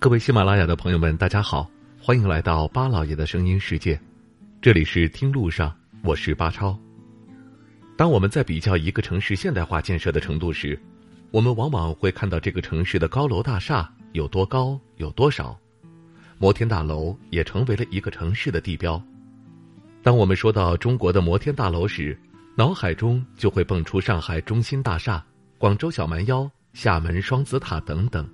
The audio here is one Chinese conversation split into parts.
各位喜马拉雅的朋友们，大家好，欢迎来到巴老爷的声音世界。这里是听路上，我是巴超。当我们在比较一个城市现代化建设的程度时，我们往往会看到这个城市的高楼大厦有多高、有多少。摩天大楼也成为了一个城市的地标。当我们说到中国的摩天大楼时，脑海中就会蹦出上海中心大厦、广州小蛮腰、厦门双子塔等等。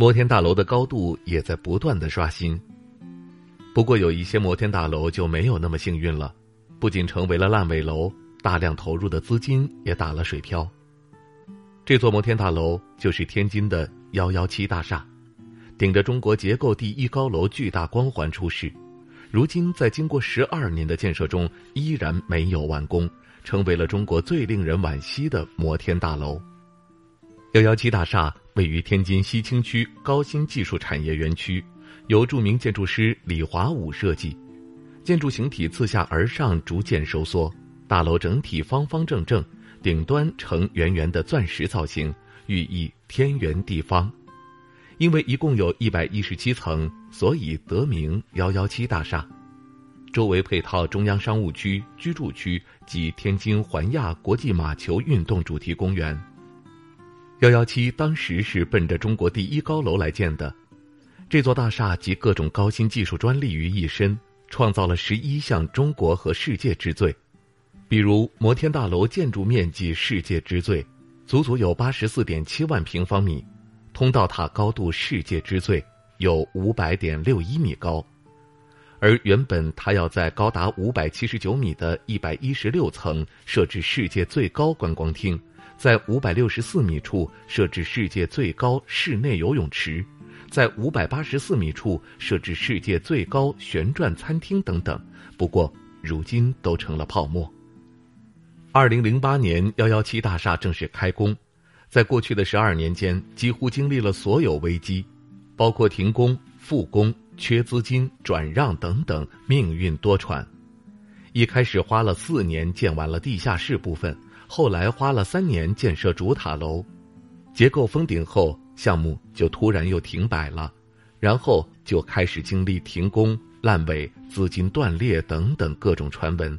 摩天大楼的高度也在不断的刷新。不过有一些摩天大楼就没有那么幸运了，不仅成为了烂尾楼，大量投入的资金也打了水漂。这座摩天大楼就是天津的幺幺七大厦。顶着中国结构第一高楼巨大光环出世，如今在经过十二年的建设中依然没有完工，成为了中国最令人惋惜的摩天大楼。幺幺七大厦位于天津西青区高新技术产业园区，由著名建筑师李华武设计，建筑形体自下而上逐渐收缩，大楼整体方方正正，顶端呈圆圆的钻石造型，寓意天圆地方。因为一共有一百一十七层，所以得名幺幺七大厦。周围配套中央商务区、居住区及天津环亚国际马球运动主题公园。幺幺七当时是奔着中国第一高楼来建的，这座大厦集各种高新技术专利于一身，创造了十一项中国和世界之最，比如摩天大楼建筑面积世界之最，足足有八十四点七万平方米。通道塔高度世界之最，有五百点六一米高，而原本它要在高达五百七十九米的一百一十六层设置世界最高观光厅，在五百六十四米处设置世界最高室内游泳池，在五百八十四米处设置世界最高旋转餐厅等等。不过，如今都成了泡沫。二零零八年，幺幺七大厦正式开工。在过去的十二年间，几乎经历了所有危机，包括停工、复工、缺资金、转让等等，命运多舛。一开始花了四年建完了地下室部分，后来花了三年建设主塔楼，结构封顶后，项目就突然又停摆了，然后就开始经历停工、烂尾、资金断裂等等各种传闻。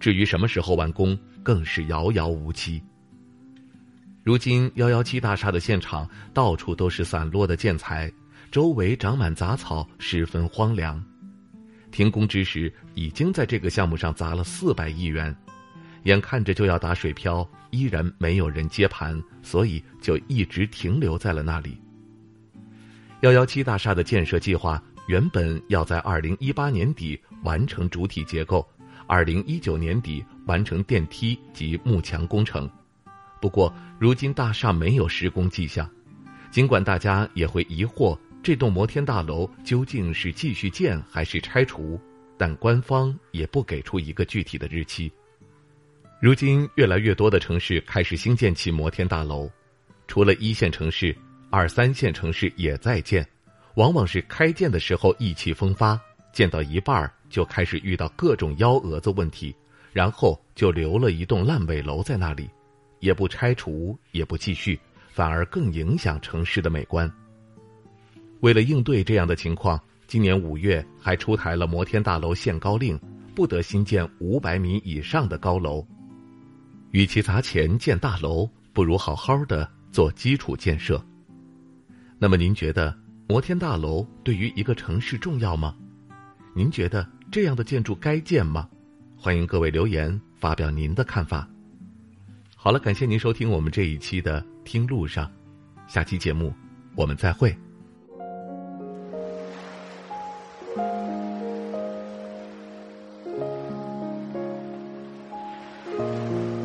至于什么时候完工，更是遥遥无期。如今幺幺七大厦的现场到处都是散落的建材，周围长满杂草，十分荒凉。停工之时，已经在这个项目上砸了四百亿元，眼看着就要打水漂，依然没有人接盘，所以就一直停留在了那里。幺幺七大厦的建设计划原本要在二零一八年底完成主体结构，二零一九年底完成电梯及幕墙工程。不过，如今大厦没有施工迹象，尽管大家也会疑惑这栋摩天大楼究竟是继续建还是拆除，但官方也不给出一个具体的日期。如今，越来越多的城市开始兴建起摩天大楼，除了一线城市，二三线城市也在建，往往是开建的时候意气风发，建到一半就开始遇到各种幺蛾子问题，然后就留了一栋烂尾楼在那里。也不拆除，也不继续，反而更影响城市的美观。为了应对这样的情况，今年五月还出台了摩天大楼限高令，不得新建五百米以上的高楼。与其砸钱建大楼，不如好好的做基础建设。那么，您觉得摩天大楼对于一个城市重要吗？您觉得这样的建筑该建吗？欢迎各位留言发表您的看法。好了，感谢您收听我们这一期的《听路上》，下期节目我们再会。